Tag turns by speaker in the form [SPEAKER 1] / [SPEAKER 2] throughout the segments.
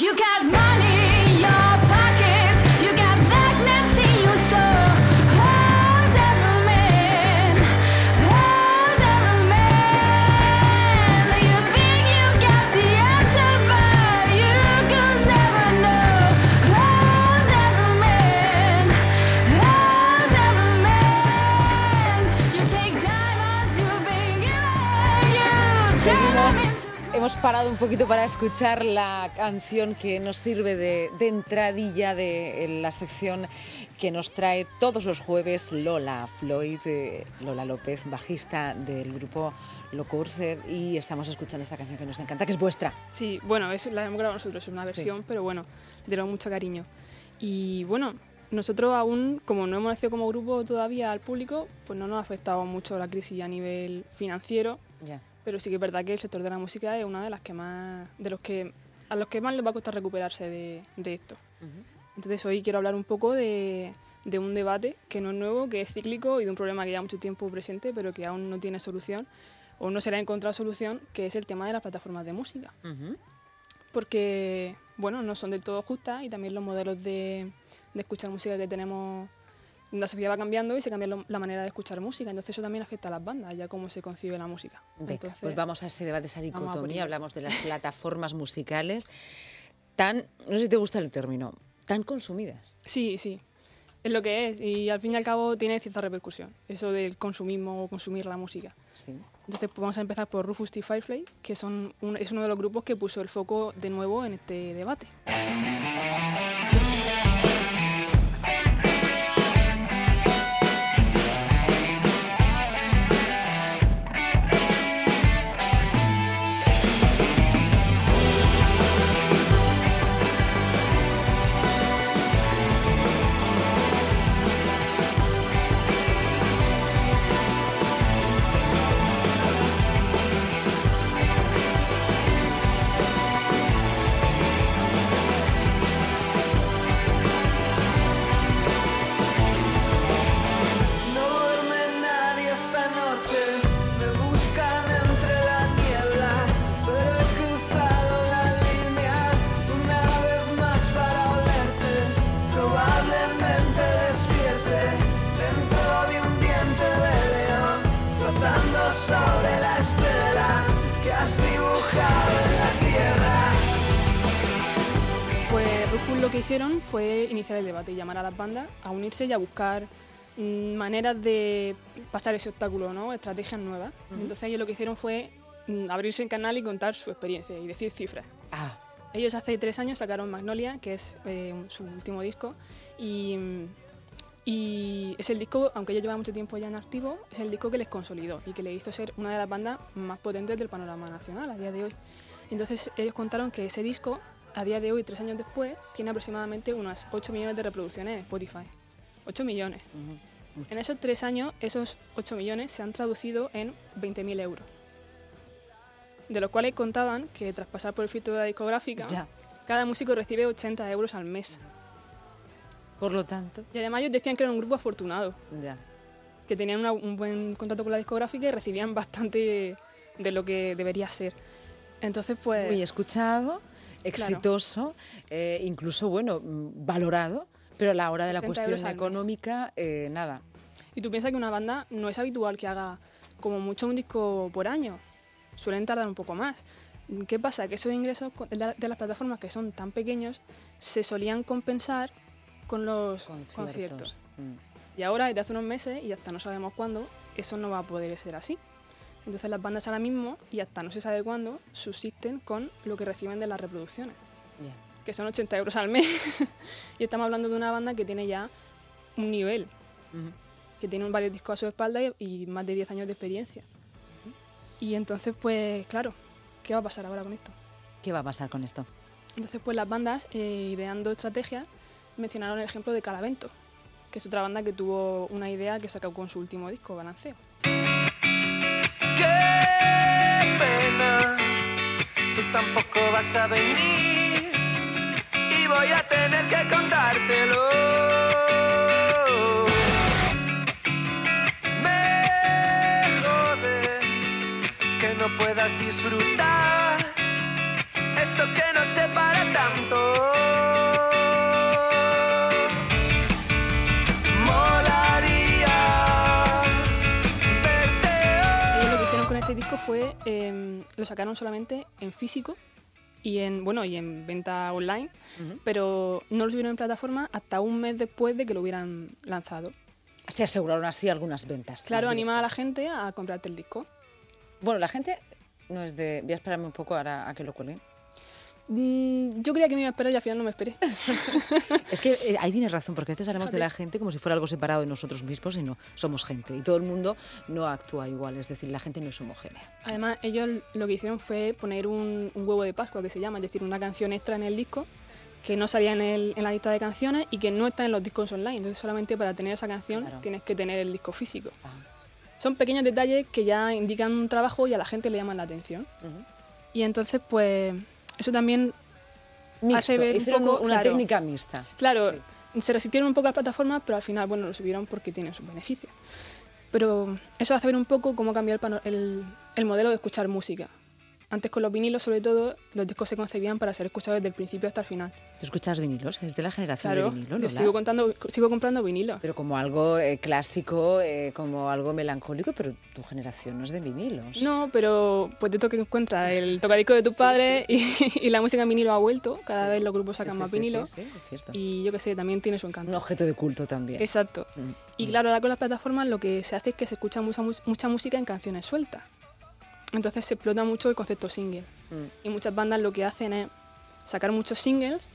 [SPEAKER 1] You got money
[SPEAKER 2] Hemos parado un poquito para escuchar la canción que nos sirve de, de entradilla de en la sección que nos trae todos los jueves Lola Floyd, eh, Lola López, bajista del grupo Locurser, y estamos escuchando esta canción que nos encanta, que es vuestra.
[SPEAKER 3] Sí, bueno, es, la hemos grabado nosotros, es una
[SPEAKER 2] Sí.
[SPEAKER 3] versión, pero bueno, le tenemos mucho cariño. Y bueno, nosotros aún, como no hemos nacido como grupo todavía al público, pues no nos ha afectado mucho la crisis a nivel financiero,
[SPEAKER 2] Ya.
[SPEAKER 3] Pero sí que es verdad que el sector de la música es una de las que más, de los que, a los que más les va a costar recuperarse de, de esto. Entonces hoy quiero hablar un poco de, de un debate que no es nuevo, que es cíclico y de un problema que lleva mucho tiempo presente, pero que aún no tiene solución o no se le ha encontrado solución, que es el tema de las plataformas de música
[SPEAKER 2] Ujú.
[SPEAKER 3] porque bueno, no son del todo justas y también los modelos de, de escuchar música que tenemos, la sociedad va cambiando y se cambia lo- la manera de escuchar música, entonces eso también afecta a las bandas, ya cómo se concibe la música. Entonces,
[SPEAKER 2] pues vamos a ese debate, esa dicotomía, hablamos de las plataformas musicales tan, no sé si te gusta el término, tan consumidas.
[SPEAKER 3] Sí, sí, es lo que es y al fin y al cabo tiene cierta repercusión, eso del consumismo o consumir la música.
[SPEAKER 2] Sí.
[SPEAKER 3] Entonces pues vamos a empezar por Rufus T. Firefly, que son un- es uno de los grupos que puso el foco de nuevo en este debate. Pues lo que hicieron fue iniciar el debate y llamar a las bandas a unirse y a buscar mm, maneras de pasar ese obstáculo, ¿no? estrategias nuevas. Entonces ellos lo que hicieron fue mm, abrirse en canal y contar su experiencia y decir cifras.
[SPEAKER 2] Ah,
[SPEAKER 3] Ellos hace tres años sacaron Magnolia, que es eh, su último disco, y, y es el disco, aunque ellos llevan mucho tiempo ya en activo, es el disco que les consolidó y que les hizo ser una de las bandas más potentes del panorama nacional a día de hoy. Entonces ellos contaron que ese disco, a día de hoy, tres años después, tiene aproximadamente unas 8 millones de reproducciones en Spotify. 8 millones. En esos tres años, esos 8 millones se han traducido en 20.000 euros. De los cuales contaban que tras pasar por el filtro de la discográfica,
[SPEAKER 2] ya.
[SPEAKER 3] cada músico recibe 80 euros al mes.
[SPEAKER 2] Por lo tanto,
[SPEAKER 3] Y además ellos decían que era un grupo afortunado,
[SPEAKER 2] ya.
[SPEAKER 3] que tenían una- un buen contrato con la discográfica y recibían bastante de lo que debería ser. Entonces, pues...
[SPEAKER 2] Muy escuchado, exitoso, eh, incluso, bueno, mm, valorado, pero a la hora de la
[SPEAKER 3] 60
[SPEAKER 2] cuestión económica, eh, nada.
[SPEAKER 3] Y tú piensas que una banda no es habitual que haga como mucho un disco por año. Suelen tardar un poco más. ¿Qué pasa? Que esos ingresos de la- de las plataformas que son tan pequeños se solían compensar con los
[SPEAKER 2] Conciertos.
[SPEAKER 3] conciertos.
[SPEAKER 2] Mm.
[SPEAKER 3] Y ahora, desde hace unos meses, y hasta no sabemos cuándo, eso no va a poder ser así. Entonces las bandas ahora mismo, y hasta no se sabe cuándo, subsisten con lo que reciben de las reproducciones, que son 80 euros al mes. y estamos hablando de una banda que tiene ya un nivel, que tiene varios discos a su espalda y, y más de 10 años de experiencia. Y entonces, pues claro, ¿qué va a pasar ahora con esto?
[SPEAKER 2] ¿Qué va a pasar con esto?
[SPEAKER 3] Entonces, pues las bandas, eh, ideando estrategias, mencionaron el ejemplo de Calavento, que es otra banda que tuvo una idea que sacó con su último disco, Balanceo.
[SPEAKER 4] vas a venir y voy a tener que contártelo. Me jode che no puedas disfrutar esto que nos separa tanto. Molaría verte hoy.
[SPEAKER 3] Ellos lo que hicieron con este disco fue eh, lo sacaron solamente en físico y en bueno y en venta online,
[SPEAKER 2] Ujú.
[SPEAKER 3] pero no lo subieron en plataforma hasta un mes después de que lo hubieran lanzado.
[SPEAKER 2] Se aseguraron así algunas ventas.
[SPEAKER 3] Claro, anima a la gente a comprarte el disco.
[SPEAKER 2] Bueno, la gente no es de... Voy a esperarme un poco ahora a que lo cuelguen.
[SPEAKER 3] Mm, yo creía que me iba a esperar y al final no me esperé.
[SPEAKER 2] Es que eh, ahí tienes razón, porque a veces hablamos de la gente como si fuera algo separado de nosotros mismos y no, somos gente. Y todo el mundo no actúa igual, es decir, la gente no es homogénea.
[SPEAKER 3] Además, ellos lo que hicieron fue poner un, un huevo de Pascua, que se llama, es decir, una canción extra en el disco que no salía en, el- en la lista de canciones y que no está en los discos online. Entonces, solamente para tener esa canción
[SPEAKER 2] Claro.
[SPEAKER 3] tienes que tener el disco físico.
[SPEAKER 2] Ah,
[SPEAKER 3] Son pequeños detalles que ya indican un trabajo y a la gente le llaman la atención. Y entonces, pues, eso también,
[SPEAKER 2] Mixto,
[SPEAKER 3] Hace ver un poco,
[SPEAKER 2] una
[SPEAKER 3] claro.
[SPEAKER 2] técnica mixta.
[SPEAKER 3] claro,
[SPEAKER 2] Sí.
[SPEAKER 3] se resistieron un poco a las plataformas, pero al final, bueno, lo subieron porque tienen sus beneficios. Pero eso hace ver un poco cómo cambió el, el- el modelo de escuchar música. Antes con los vinilos, sobre todo, los discos se concebían para ser escuchados desde el principio hasta el final.
[SPEAKER 2] ¿Tú escuchas vinilos? ¿Es de la generación
[SPEAKER 3] Claro,
[SPEAKER 2] de vinilo,
[SPEAKER 3] yo sigo, contando, sigo comprando vinilos.
[SPEAKER 2] Pero como algo eh, clásico, eh, como algo melancólico, pero tu generación no es de vinilos.
[SPEAKER 3] No, pero pues de todo que encuentras el tocadisco de
[SPEAKER 2] Sí,
[SPEAKER 3] padres
[SPEAKER 2] sí,
[SPEAKER 3] Y, y la música en vinilo ha vuelto. Cada vez los grupos sacan más
[SPEAKER 2] sí, sí,
[SPEAKER 3] vinilos.
[SPEAKER 2] sí, es cierto.
[SPEAKER 3] Y yo qué sé, también tiene su
[SPEAKER 2] Un
[SPEAKER 3] encanto.
[SPEAKER 2] objeto de culto también.
[SPEAKER 3] Exacto.
[SPEAKER 2] Mm,
[SPEAKER 3] Y
[SPEAKER 2] mm.
[SPEAKER 3] claro, ahora con las plataformas lo que se hace es que se escucha mucha, mucha música en canciones sueltas. Entonces se explota mucho el concepto single.
[SPEAKER 2] Mm.
[SPEAKER 3] Y muchas bandas lo que hacen es sacar muchos singles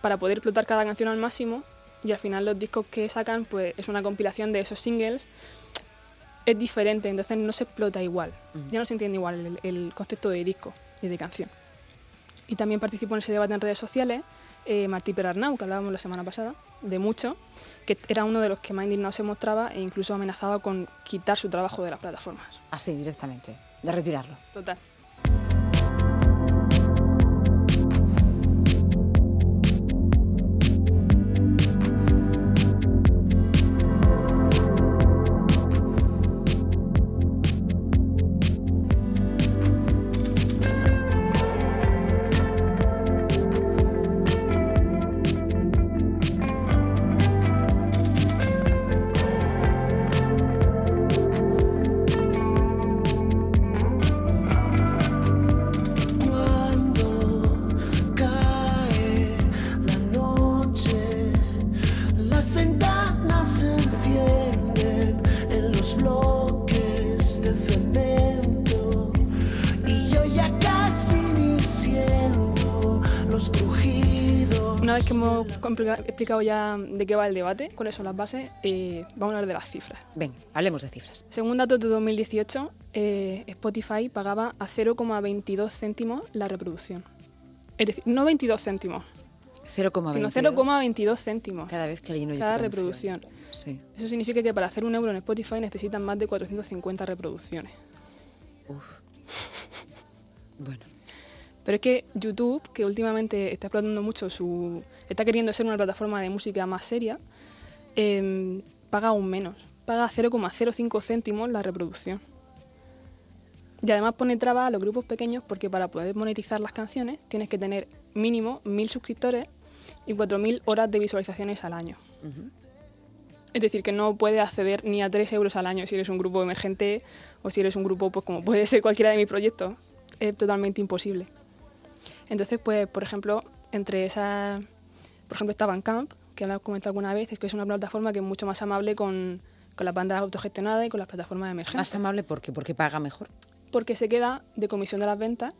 [SPEAKER 3] para poder explotar cada canción al máximo y al final los discos que sacan pues es una compilación de esos singles. Es diferente, entonces no se explota igual.
[SPEAKER 2] Ujú.
[SPEAKER 3] Ya no se entiende igual el, el concepto de disco y de canción. Y también participó en ese debate en redes sociales eh, Martí Perarnau, que hablábamos la semana pasada, de mucho, que era uno de los que más indignado se mostraba e incluso amenazado con quitar su trabajo de las plataformas.
[SPEAKER 2] Así, directamente. De retirarlo.
[SPEAKER 3] Total. Vez que hemos explicado ya de qué va el debate, cuáles son las bases, eh, vamos a hablar de las cifras.
[SPEAKER 2] Ven, hablemos de cifras.
[SPEAKER 3] Según datos de 2018, eh, Spotify pagaba a 0,22 céntimos la reproducción. Es decir, no 22 céntimos,
[SPEAKER 2] 0,22.
[SPEAKER 3] sino 0,22 céntimos
[SPEAKER 2] Cada vez que alguien oye
[SPEAKER 3] cada reproducción.
[SPEAKER 2] Sí.
[SPEAKER 3] Eso significa que para hacer un euro en Spotify necesitan más de 450 reproducciones.
[SPEAKER 2] Uf. Bueno.
[SPEAKER 3] Pero es que YouTube, que últimamente está explotando mucho su. está queriendo ser una plataforma de música más seria, em, paga aún menos. Paga 0,05 céntimos la reproducción. Y además pone trabas a los grupos pequeños porque para poder monetizar las canciones tienes que tener mínimo 1.000 suscriptores y 4.000 horas de visualizaciones al año. Es decir, que no puedes acceder ni a 3 euros al año si eres un grupo emergente o si eres un grupo, pues como puede ser cualquiera de mis proyectos. Es totalmente imposible. Entonces, pues, por ejemplo, entre esas, por ejemplo, está Bandcamp, que lo he comentado alguna vez, es que es una plataforma que es mucho más amable con, con las bandas autogestionadas y con las plataformas emergentes.
[SPEAKER 2] Más amable porque porque paga mejor.
[SPEAKER 3] Porque se queda de comisión de las ventas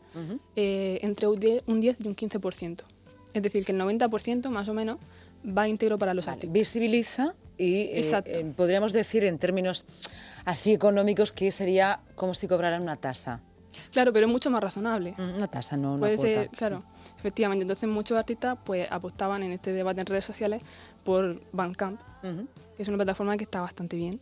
[SPEAKER 3] eh, entre un 10, un 10 y un 15%. Es decir, que el 90% más o menos va íntegro para los
[SPEAKER 2] Vale,
[SPEAKER 3] artistas.
[SPEAKER 2] Visibiliza y eh, eh, podríamos decir en términos así económicos que sería como si cobraran una tasa.
[SPEAKER 3] Claro, pero es mucho más razonable.
[SPEAKER 2] Mm, Una tasa, no una
[SPEAKER 3] Puede
[SPEAKER 2] cuota.
[SPEAKER 3] ser, claro, efectivamente. Entonces muchos artistas pues apostaban en este debate en redes sociales por Bandcamp,
[SPEAKER 2] sí. Ujú.
[SPEAKER 3] que es una plataforma que está bastante bien.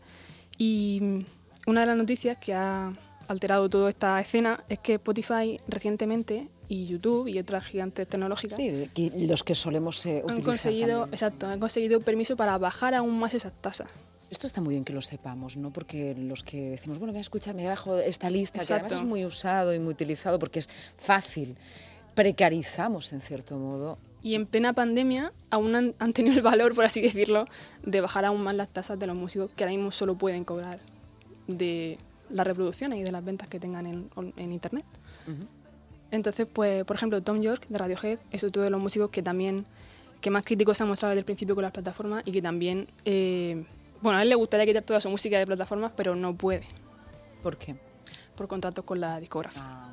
[SPEAKER 3] Y una de las noticias que ha alterado toda esta escena es que Spotify recientemente y YouTube y otras gigantes tecnológicas
[SPEAKER 2] Sí, que los que solemos eh,
[SPEAKER 3] han conseguido,
[SPEAKER 2] también.
[SPEAKER 3] exacto, han conseguido permiso para bajar aún más esas tasas.
[SPEAKER 2] Esto está muy bien que lo sepamos, ¿no? Porque los que decimos, bueno, voy a escuchar, me bajo esta lista, que además
[SPEAKER 3] Exacto.
[SPEAKER 2] es muy usado y muy utilizado porque es fácil, precarizamos en cierto modo.
[SPEAKER 3] Y en plena pandemia aún han, han tenido el valor, por así decirlo, de bajar aún más las tasas de los músicos que ahora mismo solo pueden cobrar de las reproducciones y de las ventas que tengan en, en Internet. Entonces, pues, por ejemplo, Tom York de Radiohead es otro de los músicos que también que más críticos se ha mostrado desde el principio con las plataformas y que también, eh, bueno, a él le gustaría quitar toda su música de plataformas, pero no puede
[SPEAKER 2] ¿Por qué?
[SPEAKER 3] por contratos con la discográfica.
[SPEAKER 2] Ah,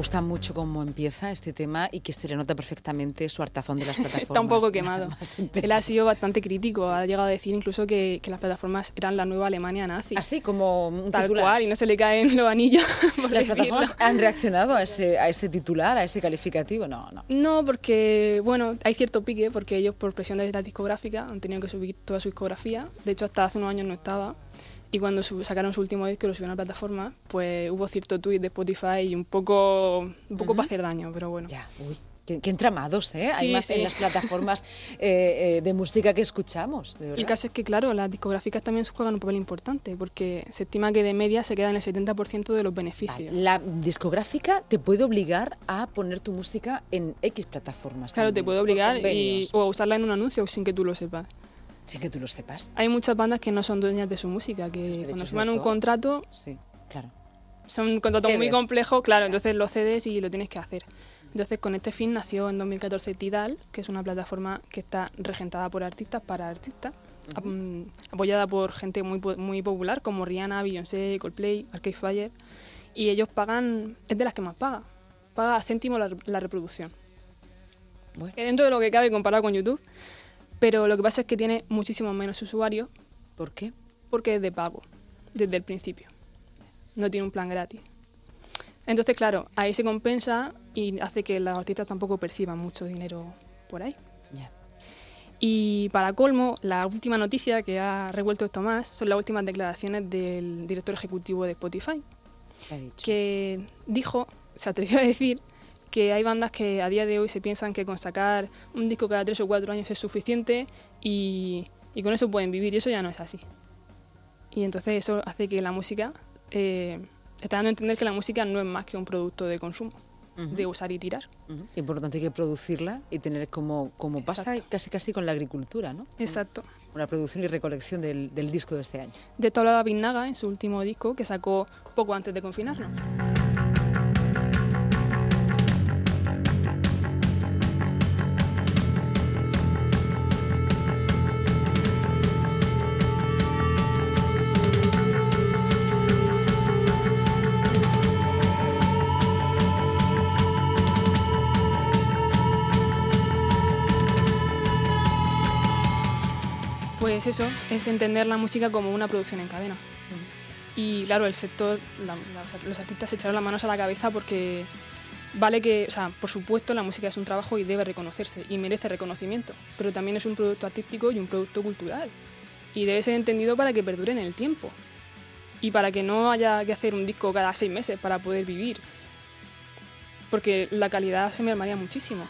[SPEAKER 2] gusta mucho cómo empieza este tema y que se le nota perfectamente su hartazón de las plataformas.
[SPEAKER 3] Está un poco quemado. Él ha sido bastante crítico, ha llegado a decir incluso que, que las plataformas eran la nueva Alemania nazi.
[SPEAKER 2] Así como un
[SPEAKER 3] Tal
[SPEAKER 2] titular.
[SPEAKER 3] cual, y no se le caen los anillos. por
[SPEAKER 2] ¿Las plataformas han reaccionado a ese, a ese titular, a ese calificativo? No, no.
[SPEAKER 3] No, porque, bueno, hay cierto pique, porque ellos por presión de la discográfica han tenido que subir toda su discografía. De hecho, hasta hace unos años no estaba. Y cuando sacaron su último disco y lo subieron a la plataforma, pues hubo cierto tuit de Spotify y un poco, un poco para hacer daño, pero bueno.
[SPEAKER 2] Ya, uy. Qué, qué entramados, ¿eh? Hay
[SPEAKER 3] Sí,
[SPEAKER 2] más
[SPEAKER 3] sí.
[SPEAKER 2] en las plataformas eh, eh, de música que escuchamos, de
[SPEAKER 3] El
[SPEAKER 2] verdad.
[SPEAKER 3] caso es que, claro, las discográficas también juegan un papel importante, porque se estima que de media se quedan el 70% de los beneficios.
[SPEAKER 2] Vale, La discográfica te puede obligar a poner tu música en X plataformas.
[SPEAKER 3] Claro, te
[SPEAKER 2] también,
[SPEAKER 3] puede
[SPEAKER 2] por
[SPEAKER 3] obligar y, o a usarla en un anuncio sin que tú lo sepas.
[SPEAKER 2] Sin que tú lo sepas.
[SPEAKER 3] Hay muchas bandas que no son dueñas de su música, que cuando firman un contrato
[SPEAKER 2] Sí, claro.
[SPEAKER 3] son un contrato muy complejo, claro, entonces lo cedes y lo tienes que hacer. Entonces, con este fin nació en 2014 Tidal, que es una plataforma que está regentada por artistas para artistas, apoyada por gente muy, muy popular como Rihanna, Beyoncé, Coldplay, Arcade Fire, y ellos pagan, es de las que más paga, paga a céntimo la, la reproducción.
[SPEAKER 2] Bueno.
[SPEAKER 3] Que dentro de lo que cabe comparado con YouTube, pero lo que pasa es que tiene muchísimo menos usuarios
[SPEAKER 2] ¿Por qué?
[SPEAKER 3] porque es de pago desde el principio. No tiene un plan gratis. Entonces, claro, ahí se compensa y hace que los artistas tampoco perciban mucho dinero por ahí. Y para colmo, la última noticia que ha revuelto esto más son las últimas declaraciones del director ejecutivo de Spotify,
[SPEAKER 2] ¿Qué ha dicho?
[SPEAKER 3] que dijo, se atrevió a decir que hay bandas que a día de hoy se piensan que con sacar un disco cada tres o cuatro años es suficiente y, y con eso pueden vivir, y eso ya no es así. Y entonces eso hace que la música, eh, está dando a entender que la música no es más que un producto de consumo, de usar y tirar.
[SPEAKER 2] Ujú. Y por lo tanto hay que producirla y tener como, como pasa casi casi con la agricultura, ¿no?
[SPEAKER 3] Exacto.
[SPEAKER 2] Una producción y recolección del, del disco de este año.
[SPEAKER 3] De esto hablaba Naga en su último disco que sacó poco antes de confinarnos. Pues eso, es entender la música como una producción en cadena. Y claro, el sector, los artistas se echaron las manos a la cabeza porque vale que, o sea, por supuesto la música es un trabajo y debe reconocerse y merece reconocimiento, pero también es un producto artístico y un producto cultural. Y debe ser entendido para que perdure en el tiempo. Y para que no haya que hacer un disco cada seis meses para poder vivir. Porque la calidad se mermaría muchísimo.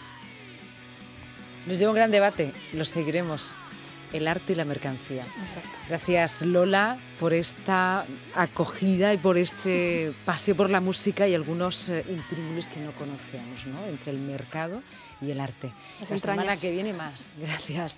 [SPEAKER 2] Nos lleva un gran debate, lo seguiremos. El arte y la mercancía.
[SPEAKER 3] Exacto.
[SPEAKER 2] Gracias Lola por esta acogida y por este paseo por la música y algunos eh, intríngulis que no conocíamos, ¿no? Entre el mercado y el arte.
[SPEAKER 3] Las
[SPEAKER 2] La semana que viene más. Gracias.